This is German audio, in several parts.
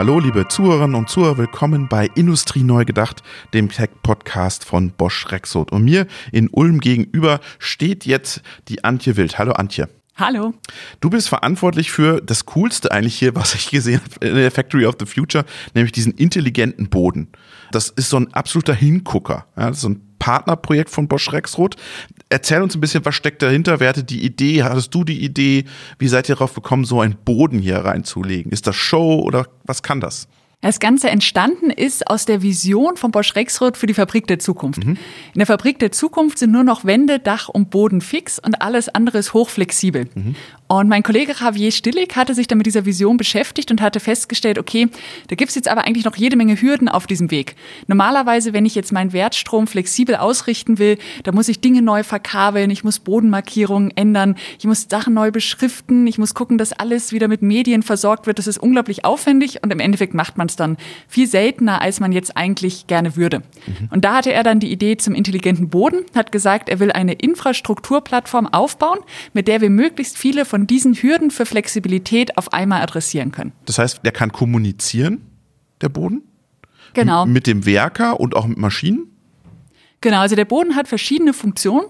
Hallo, liebe Zuhörerinnen und Zuhörer, willkommen bei Industrie neu gedacht, dem Tech-Podcast von Bosch Rexroth. Und mir in Ulm gegenüber steht jetzt die Antje Wild. Hallo, Antje. Hallo. Du bist verantwortlich für das Coolste eigentlich hier, was ich gesehen habe in der Factory of the Future, nämlich diesen intelligenten Boden. Das ist so ein absoluter Hingucker. Ja, so ein Partnerprojekt von Bosch Rexroth. Erzähl uns ein bisschen, was steckt dahinter? Wer hatte die Idee? Hattest du die Idee? Wie seid ihr darauf gekommen, so einen Boden hier reinzulegen? Ist das Show oder was kann das? Das Ganze entstanden ist aus der Vision von Bosch Rexroth für die Fabrik der Zukunft. Mhm. In der Fabrik der Zukunft sind nur noch Wände, Dach und Boden fix und alles andere ist hochflexibel. Mhm. Und mein Kollege Javier Stillig hatte sich dann mit dieser Vision beschäftigt und hatte festgestellt, okay, da gibt's jetzt aber eigentlich noch jede Menge Hürden auf diesem Weg. Normalerweise, wenn ich jetzt meinen Wertstrom flexibel ausrichten will, da muss ich Dinge neu verkabeln, ich muss Bodenmarkierungen ändern, ich muss Sachen neu beschriften, ich muss gucken, dass alles wieder mit Medien versorgt wird. Das ist unglaublich aufwendig und im Endeffekt macht man es dann viel seltener, als man jetzt eigentlich gerne würde. Mhm. Und da hatte er dann die Idee zum intelligenten Boden, hat gesagt, er will eine Infrastrukturplattform aufbauen, mit der wir möglichst viele von diesen Hürden für Flexibilität auf einmal adressieren können. Das heißt, der kann kommunizieren, der Boden? Genau. Mit dem Werker und auch mit Maschinen? Genau, also der Boden hat verschiedene Funktionen.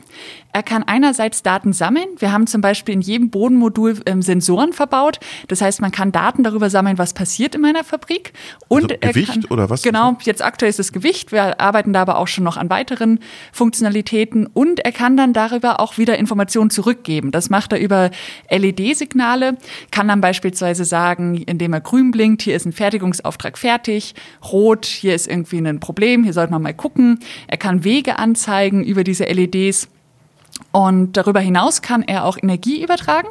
Er kann einerseits Daten sammeln. Wir haben zum Beispiel in jedem Bodenmodul ähm, Sensoren verbaut. Das heißt, man kann Daten darüber sammeln, was passiert in meiner Fabrik. Und also Gewicht kann, oder was? Genau, jetzt aktuell ist das Gewicht. Wir arbeiten da aber auch schon noch an weiteren Funktionalitäten. Und er kann dann darüber auch wieder Informationen zurückgeben. Das macht er über LED-Signale, kann dann beispielsweise sagen, indem er grün blinkt, hier ist ein Fertigungsauftrag fertig, rot, hier ist irgendwie ein Problem, hier sollte man mal gucken. Er kann Wege anzeigen über diese LEDs. Und darüber hinaus kann er auch Energie übertragen.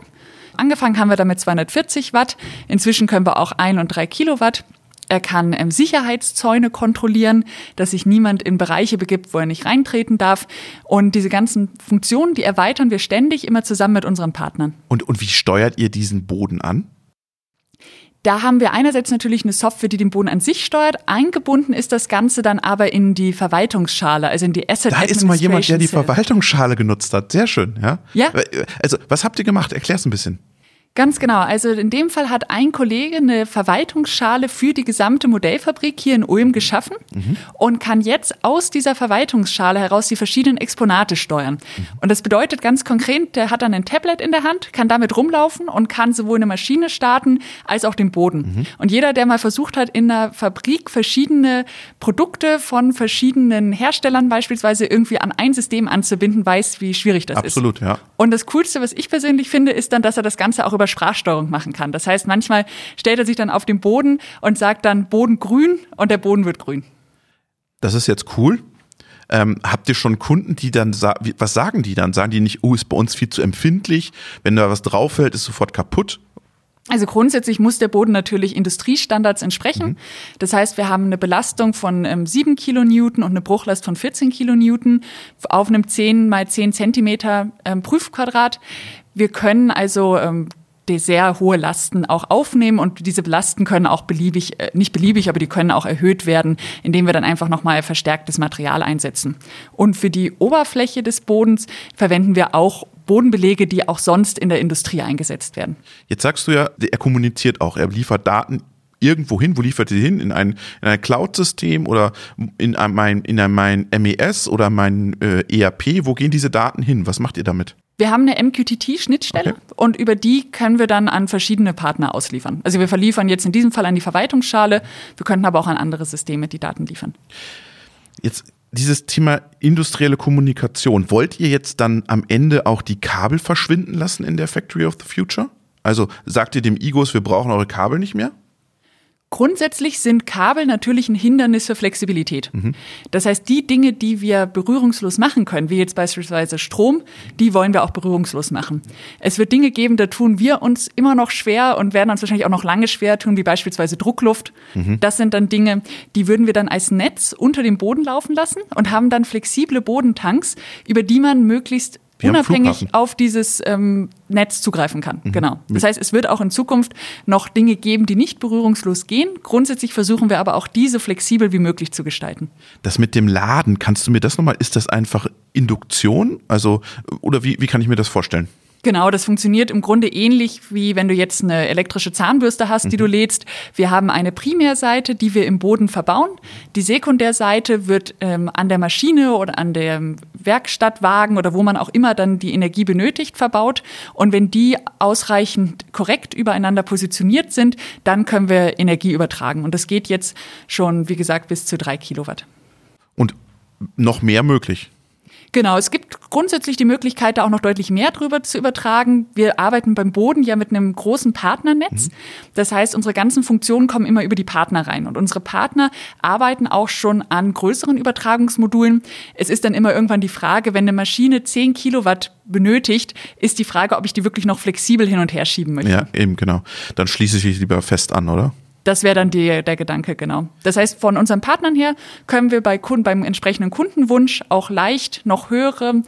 Angefangen haben wir damit 240 Watt. Inzwischen können wir auch 1 und 3 Kilowatt. Er kann ähm, Sicherheitszäune kontrollieren, dass sich niemand in Bereiche begibt, wo er nicht reintreten darf. Und diese ganzen Funktionen, die erweitern wir ständig immer zusammen mit unseren Partnern. Und, und wie steuert ihr diesen Boden an? Da haben wir einerseits natürlich eine Software, die den Boden an sich steuert. Eingebunden ist das Ganze dann aber in die Verwaltungsschale, also in die Asset Da ist mal jemand, der die Verwaltungsschale genutzt hat. Sehr schön, ja? Ja. Also, was habt ihr gemacht? Erklär's ein bisschen. Ganz genau. Also in dem Fall hat ein Kollege eine Verwaltungsschale für die gesamte Modellfabrik hier in Ulm geschaffen mhm. und kann jetzt aus dieser Verwaltungsschale heraus die verschiedenen Exponate steuern. Mhm. Und das bedeutet ganz konkret, der hat dann ein Tablet in der Hand, kann damit rumlaufen und kann sowohl eine Maschine starten als auch den Boden. Mhm. Und jeder, der mal versucht hat, in einer Fabrik verschiedene Produkte von verschiedenen Herstellern beispielsweise irgendwie an ein System anzubinden, weiß, wie schwierig das Absolut, ist. Absolut, ja. Und das Coolste, was ich persönlich finde, ist dann, dass er das Ganze auch über Sprachsteuerung machen kann. Das heißt, manchmal stellt er sich dann auf den Boden und sagt dann Boden grün und der Boden wird grün. Das ist jetzt cool. Ähm, habt ihr schon Kunden, die dann was sagen die dann? Sagen die nicht, oh, ist bei uns viel zu empfindlich, wenn da was drauf fällt, ist sofort kaputt? Also grundsätzlich muss der Boden natürlich Industriestandards entsprechen. Mhm. Das heißt, wir haben eine Belastung von ähm, 7 Kilonewton und eine Bruchlast von 14 Kilonewton auf einem 10 mal 10 Zentimeter ähm, Prüfquadrat. Wir können also ähm, sehr hohe Lasten auch aufnehmen und diese Lasten können auch beliebig, äh, nicht beliebig, aber die können auch erhöht werden, indem wir dann einfach nochmal verstärktes Material einsetzen. Und für die Oberfläche des Bodens verwenden wir auch Bodenbelege, die auch sonst in der Industrie eingesetzt werden. Jetzt sagst du ja, er kommuniziert auch, er liefert Daten irgendwo hin. Wo liefert ihr hin? In ein, in ein Cloud-System oder in mein, in mein MES oder mein äh, ERP? Wo gehen diese Daten hin? Was macht ihr damit? Wir haben eine MQTT-Schnittstelle okay. und über die können wir dann an verschiedene Partner ausliefern. Also wir verliefern jetzt in diesem Fall an die Verwaltungsschale, wir könnten aber auch an andere Systeme die Daten liefern. Jetzt dieses Thema industrielle Kommunikation, wollt ihr jetzt dann am Ende auch die Kabel verschwinden lassen in der Factory of the Future? Also sagt ihr dem IGOS, wir brauchen eure Kabel nicht mehr? Grundsätzlich sind Kabel natürlich ein Hindernis für Flexibilität. Mhm. Das heißt, die Dinge, die wir berührungslos machen können, wie jetzt beispielsweise Strom, die wollen wir auch berührungslos machen. Es wird Dinge geben, da tun wir uns immer noch schwer und werden uns wahrscheinlich auch noch lange schwer tun, wie beispielsweise Druckluft. Mhm. Das sind dann Dinge, die würden wir dann als Netz unter dem Boden laufen lassen und haben dann flexible Bodentanks, über die man möglichst unabhängig auf dieses ähm, Netz zugreifen kann. Mhm. Genau. Das heißt, es wird auch in Zukunft noch Dinge geben, die nicht berührungslos gehen. Grundsätzlich versuchen wir aber auch diese flexibel wie möglich zu gestalten. Das mit dem Laden, kannst du mir das nochmal, ist das einfach Induktion? Also, oder wie, wie kann ich mir das vorstellen? Genau, das funktioniert im Grunde ähnlich wie wenn du jetzt eine elektrische Zahnbürste hast, die mhm. du lädst. Wir haben eine Primärseite, die wir im Boden verbauen. Die Sekundärseite wird ähm, an der Maschine oder an dem Werkstattwagen oder wo man auch immer dann die Energie benötigt verbaut. Und wenn die ausreichend korrekt übereinander positioniert sind, dann können wir Energie übertragen. Und das geht jetzt schon, wie gesagt, bis zu drei Kilowatt. Und noch mehr möglich. Genau, es gibt grundsätzlich die Möglichkeit, da auch noch deutlich mehr drüber zu übertragen. Wir arbeiten beim Boden ja mit einem großen Partnernetz. Mhm. Das heißt, unsere ganzen Funktionen kommen immer über die Partner rein. Und unsere Partner arbeiten auch schon an größeren Übertragungsmodulen. Es ist dann immer irgendwann die Frage, wenn eine Maschine 10 Kilowatt benötigt, ist die Frage, ob ich die wirklich noch flexibel hin und her schieben möchte. Ja, eben genau. Dann schließe ich lieber fest an, oder? Das wäre dann die, der Gedanke, genau. Das heißt, von unseren Partnern her können wir bei Kunden, beim entsprechenden Kundenwunsch auch leicht noch höhere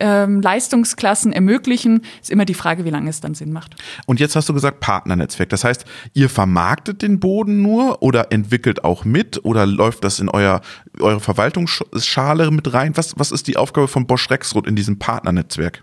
ähm, Leistungsklassen ermöglichen. Ist immer die Frage, wie lange es dann Sinn macht. Und jetzt hast du gesagt Partnernetzwerk. Das heißt, ihr vermarktet den Boden nur oder entwickelt auch mit oder läuft das in euer, eure Verwaltungsschale mit rein? Was, was ist die Aufgabe von Bosch Rexroth in diesem Partnernetzwerk?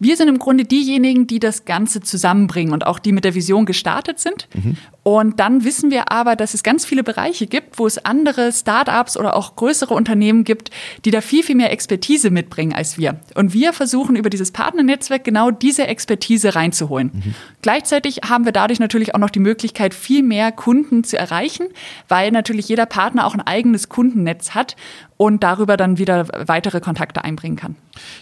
Wir sind im Grunde diejenigen, die das Ganze zusammenbringen und auch die mit der Vision gestartet sind. Mhm. Und dann wissen wir aber, dass es ganz viele Bereiche gibt, wo es andere Startups oder auch größere Unternehmen gibt, die da viel, viel mehr Expertise mitbringen als wir. Und wir versuchen über dieses Partnernetzwerk genau diese Expertise reinzuholen. Mhm. Gleichzeitig haben wir dadurch natürlich auch noch die Möglichkeit, viel mehr Kunden zu erreichen, weil natürlich jeder Partner auch ein eigenes Kundennetz hat und darüber dann wieder weitere Kontakte einbringen kann.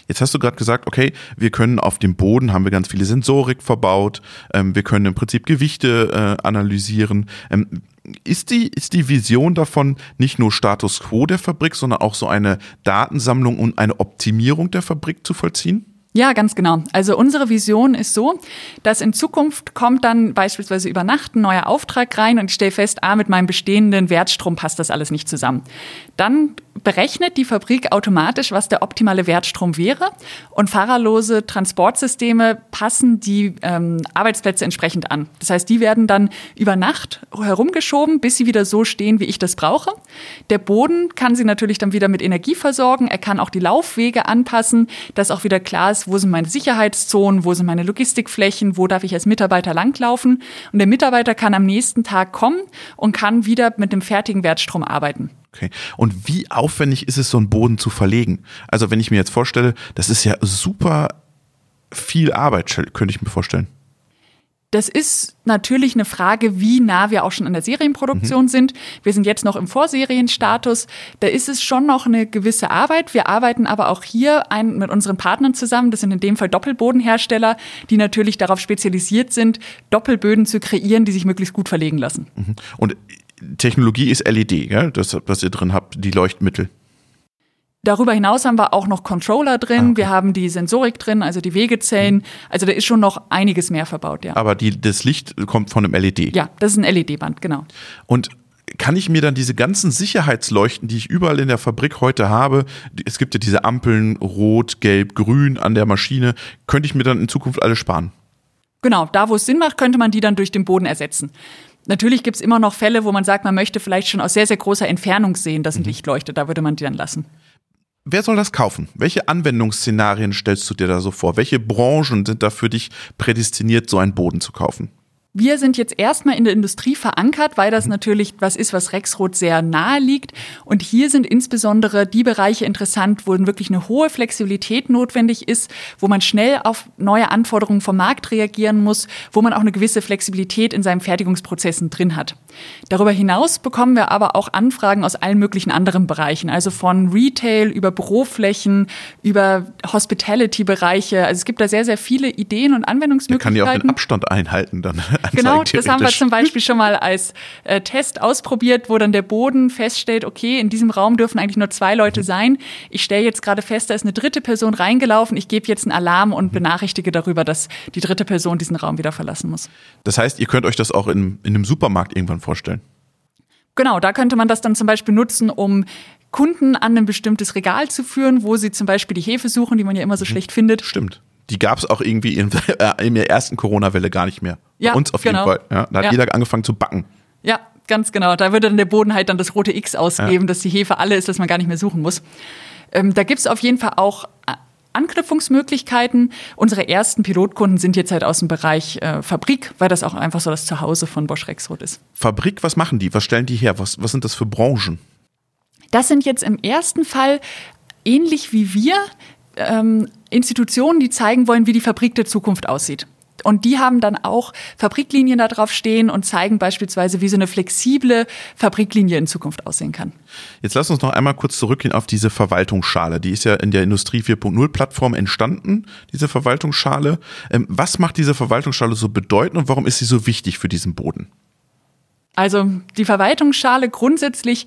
Jetzt hast du gerade gesagt, okay, wir können auf dem Boden, haben wir ganz viele Sensorik verbaut, ähm, wir können im Prinzip Gewichte äh, analysieren, analysieren. Ähm, ist die, ist die Vision davon nicht nur Status quo der Fabrik, sondern auch so eine Datensammlung und eine Optimierung der Fabrik zu vollziehen? Ja, ganz genau. Also unsere Vision ist so, dass in Zukunft kommt dann beispielsweise über Nacht ein neuer Auftrag rein und ich stelle fest, ah, mit meinem bestehenden Wertstrom passt das alles nicht zusammen. Dann berechnet die Fabrik automatisch, was der optimale Wertstrom wäre. Und fahrerlose Transportsysteme passen die ähm, Arbeitsplätze entsprechend an. Das heißt, die werden dann über Nacht herumgeschoben, bis sie wieder so stehen, wie ich das brauche. Der Boden kann sie natürlich dann wieder mit Energie versorgen. Er kann auch die Laufwege anpassen, dass auch wieder klar ist, wo sind meine Sicherheitszonen, wo sind meine Logistikflächen, wo darf ich als Mitarbeiter langlaufen. Und der Mitarbeiter kann am nächsten Tag kommen und kann wieder mit dem fertigen Wertstrom arbeiten. Okay. Und wie aufwendig ist es, so einen Boden zu verlegen? Also wenn ich mir jetzt vorstelle, das ist ja super viel Arbeit, könnte ich mir vorstellen. Das ist natürlich eine Frage, wie nah wir auch schon an der Serienproduktion mhm. sind. Wir sind jetzt noch im Vorserienstatus. Da ist es schon noch eine gewisse Arbeit. Wir arbeiten aber auch hier ein, mit unseren Partnern zusammen. Das sind in dem Fall Doppelbodenhersteller, die natürlich darauf spezialisiert sind, Doppelböden zu kreieren, die sich möglichst gut verlegen lassen. Mhm. Und Technologie ist LED, gell? das, was ihr drin habt, die Leuchtmittel. Darüber hinaus haben wir auch noch Controller drin, ah, okay. wir haben die Sensorik drin, also die Wegezellen. Mhm. Also da ist schon noch einiges mehr verbaut, ja. Aber die, das Licht kommt von einem LED. Ja, das ist ein LED-Band, genau. Und kann ich mir dann diese ganzen Sicherheitsleuchten, die ich überall in der Fabrik heute habe, es gibt ja diese Ampeln, rot, gelb, grün an der Maschine, könnte ich mir dann in Zukunft alle sparen? Genau, da wo es Sinn macht, könnte man die dann durch den Boden ersetzen. Natürlich gibt es immer noch Fälle, wo man sagt, man möchte vielleicht schon aus sehr, sehr großer Entfernung sehen, dass ein mhm. Licht leuchtet. Da würde man die dann lassen. Wer soll das kaufen? Welche Anwendungsszenarien stellst du dir da so vor? Welche Branchen sind da für dich prädestiniert, so einen Boden zu kaufen? Wir sind jetzt erstmal in der Industrie verankert, weil das natürlich was ist, was Rexroth sehr nahe liegt. Und hier sind insbesondere die Bereiche interessant, wo wirklich eine hohe Flexibilität notwendig ist, wo man schnell auf neue Anforderungen vom Markt reagieren muss, wo man auch eine gewisse Flexibilität in seinen Fertigungsprozessen drin hat. Darüber hinaus bekommen wir aber auch Anfragen aus allen möglichen anderen Bereichen, also von Retail über Büroflächen, über Hospitality-Bereiche. Also es gibt da sehr, sehr viele Ideen und Anwendungsmöglichkeiten. Der kann ja auch den Abstand einhalten dann. Genau, das haben wir zum Beispiel schon mal als äh, Test ausprobiert, wo dann der Boden feststellt, okay, in diesem Raum dürfen eigentlich nur zwei Leute mhm. sein. Ich stelle jetzt gerade fest, da ist eine dritte Person reingelaufen. Ich gebe jetzt einen Alarm und mhm. benachrichtige darüber, dass die dritte Person diesen Raum wieder verlassen muss. Das heißt, ihr könnt euch das auch in, in einem Supermarkt irgendwann vorstellen? Genau, da könnte man das dann zum Beispiel nutzen, um Kunden an ein bestimmtes Regal zu führen, wo sie zum Beispiel die Hefe suchen, die man ja immer so mhm. schlecht findet. Stimmt die gab es auch irgendwie in, äh, in der ersten Corona-Welle gar nicht mehr. Ja, Bei uns auf genau. jeden Fall. Ja, da hat ja. jeder angefangen zu backen. Ja, ganz genau. Da würde dann der Boden halt dann das rote X ausgeben, ja. dass die Hefe alle ist, dass man gar nicht mehr suchen muss. Ähm, da gibt es auf jeden Fall auch Anknüpfungsmöglichkeiten. Unsere ersten Pilotkunden sind jetzt halt aus dem Bereich äh, Fabrik, weil das auch einfach so das Zuhause von Bosch Rexroth ist. Fabrik, was machen die? Was stellen die her? Was, was sind das für Branchen? Das sind jetzt im ersten Fall ähnlich wie wir ähm, Institutionen, die zeigen wollen, wie die Fabrik der Zukunft aussieht. Und die haben dann auch Fabriklinien da drauf stehen und zeigen beispielsweise, wie so eine flexible Fabriklinie in Zukunft aussehen kann. Jetzt lass uns noch einmal kurz zurückgehen auf diese Verwaltungsschale. Die ist ja in der Industrie 4.0 Plattform entstanden, diese Verwaltungsschale. Ähm, was macht diese Verwaltungsschale so bedeutend und warum ist sie so wichtig für diesen Boden? Also die Verwaltungsschale grundsätzlich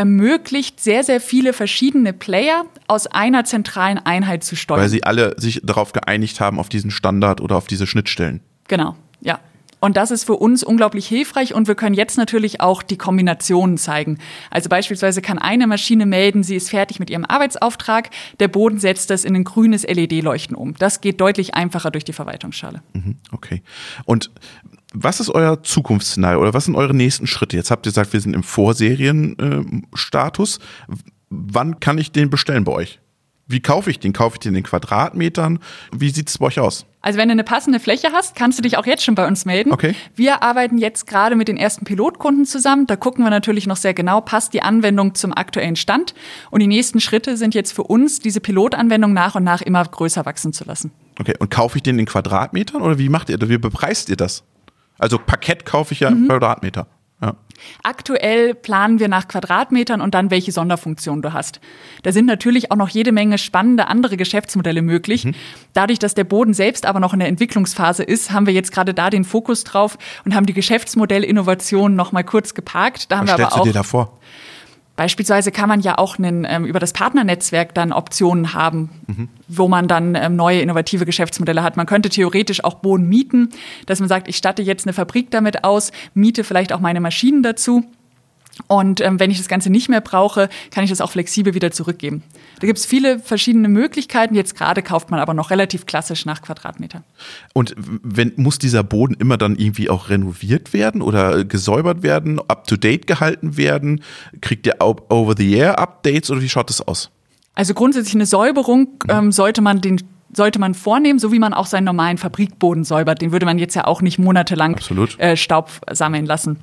ermöglicht sehr, sehr viele verschiedene Player aus einer zentralen Einheit zu steuern. Weil sie alle sich darauf geeinigt haben, auf diesen Standard oder auf diese Schnittstellen. Genau, ja. Und das ist für uns unglaublich hilfreich und wir können jetzt natürlich auch die Kombinationen zeigen. Also beispielsweise kann eine Maschine melden, sie ist fertig mit ihrem Arbeitsauftrag, der Boden setzt das in ein grünes LED-Leuchten um. Das geht deutlich einfacher durch die Verwaltungsschale. Mhm, okay. Und was ist euer Zukunftsszenario oder was sind eure nächsten Schritte? Jetzt habt ihr gesagt, wir sind im Vorserienstatus. Äh, Wann kann ich den bestellen bei euch? Wie kaufe ich den? Kaufe ich den in Quadratmetern? Wie sieht es bei euch aus? Also wenn du eine passende Fläche hast, kannst du dich auch jetzt schon bei uns melden. Okay. Wir arbeiten jetzt gerade mit den ersten Pilotkunden zusammen. Da gucken wir natürlich noch sehr genau, passt die Anwendung zum aktuellen Stand. Und die nächsten Schritte sind jetzt für uns, diese Pilotanwendung nach und nach immer größer wachsen zu lassen. Okay, und kaufe ich den in Quadratmetern oder wie macht ihr das? Wie bepreist ihr das? Also Parkett kaufe ich ja mhm. Quadratmeter. Ja. Aktuell planen wir nach Quadratmetern und dann, welche Sonderfunktion du hast. Da sind natürlich auch noch jede Menge spannende andere Geschäftsmodelle möglich. Mhm. Dadurch, dass der Boden selbst aber noch in der Entwicklungsphase ist, haben wir jetzt gerade da den Fokus drauf und haben die Geschäftsmodellinnovation noch mal kurz geparkt. Da haben Was wir aber auch, du dir da vor? Beispielsweise kann man ja auch einen, ähm, über das Partnernetzwerk dann Optionen haben, mhm. wo man dann ähm, neue innovative Geschäftsmodelle hat. Man könnte theoretisch auch Boden mieten, dass man sagt, ich statte jetzt eine Fabrik damit aus, miete vielleicht auch meine Maschinen dazu und ähm, wenn ich das Ganze nicht mehr brauche, kann ich das auch flexibel wieder zurückgeben. Da gibt es viele verschiedene Möglichkeiten. Jetzt gerade kauft man aber noch relativ klassisch nach Quadratmeter. Und wenn, muss dieser Boden immer dann irgendwie auch renoviert werden oder gesäubert werden, up-to-date gehalten werden? Kriegt der Over-the-Air-Updates oder wie schaut das aus? Also grundsätzlich eine Säuberung ähm, sollte man den sollte man vornehmen, so wie man auch seinen normalen Fabrikboden säubert. Den würde man jetzt ja auch nicht monatelang äh, Staub sammeln lassen.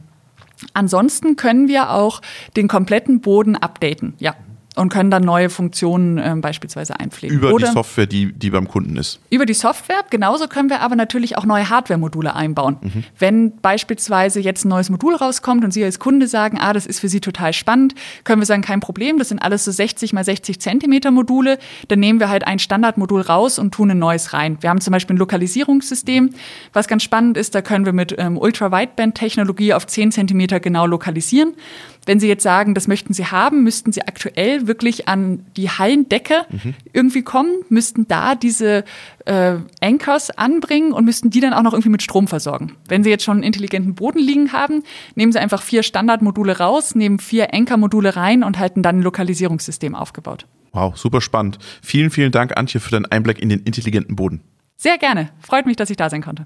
Ansonsten können wir auch den kompletten Boden updaten, ja und können dann neue Funktionen äh, beispielsweise einpflegen. Über Oder die Software, die, die beim Kunden ist. Über die Software. Genauso können wir aber natürlich auch neue Hardware-Module einbauen. Mhm. Wenn beispielsweise jetzt ein neues Modul rauskommt und Sie als Kunde sagen, ah, das ist für Sie total spannend, können wir sagen, kein Problem, das sind alles so 60 mal 60 Zentimeter Module. Dann nehmen wir halt ein Standardmodul raus und tun ein neues rein. Wir haben zum Beispiel ein Lokalisierungssystem, was ganz spannend ist, da können wir mit ähm, Ultra-Wideband-Technologie auf 10 Zentimeter genau lokalisieren. Wenn Sie jetzt sagen, das möchten Sie haben, müssten Sie aktuell wirklich an die Hallendecke mhm. irgendwie kommen, müssten da diese äh, Anchors anbringen und müssten die dann auch noch irgendwie mit Strom versorgen. Wenn Sie jetzt schon einen intelligenten Boden liegen haben, nehmen Sie einfach vier Standardmodule raus, nehmen vier Anchor-Module rein und halten dann ein Lokalisierungssystem aufgebaut. Wow, super spannend. Vielen, vielen Dank, Antje, für deinen Einblick in den intelligenten Boden. Sehr gerne. Freut mich, dass ich da sein konnte.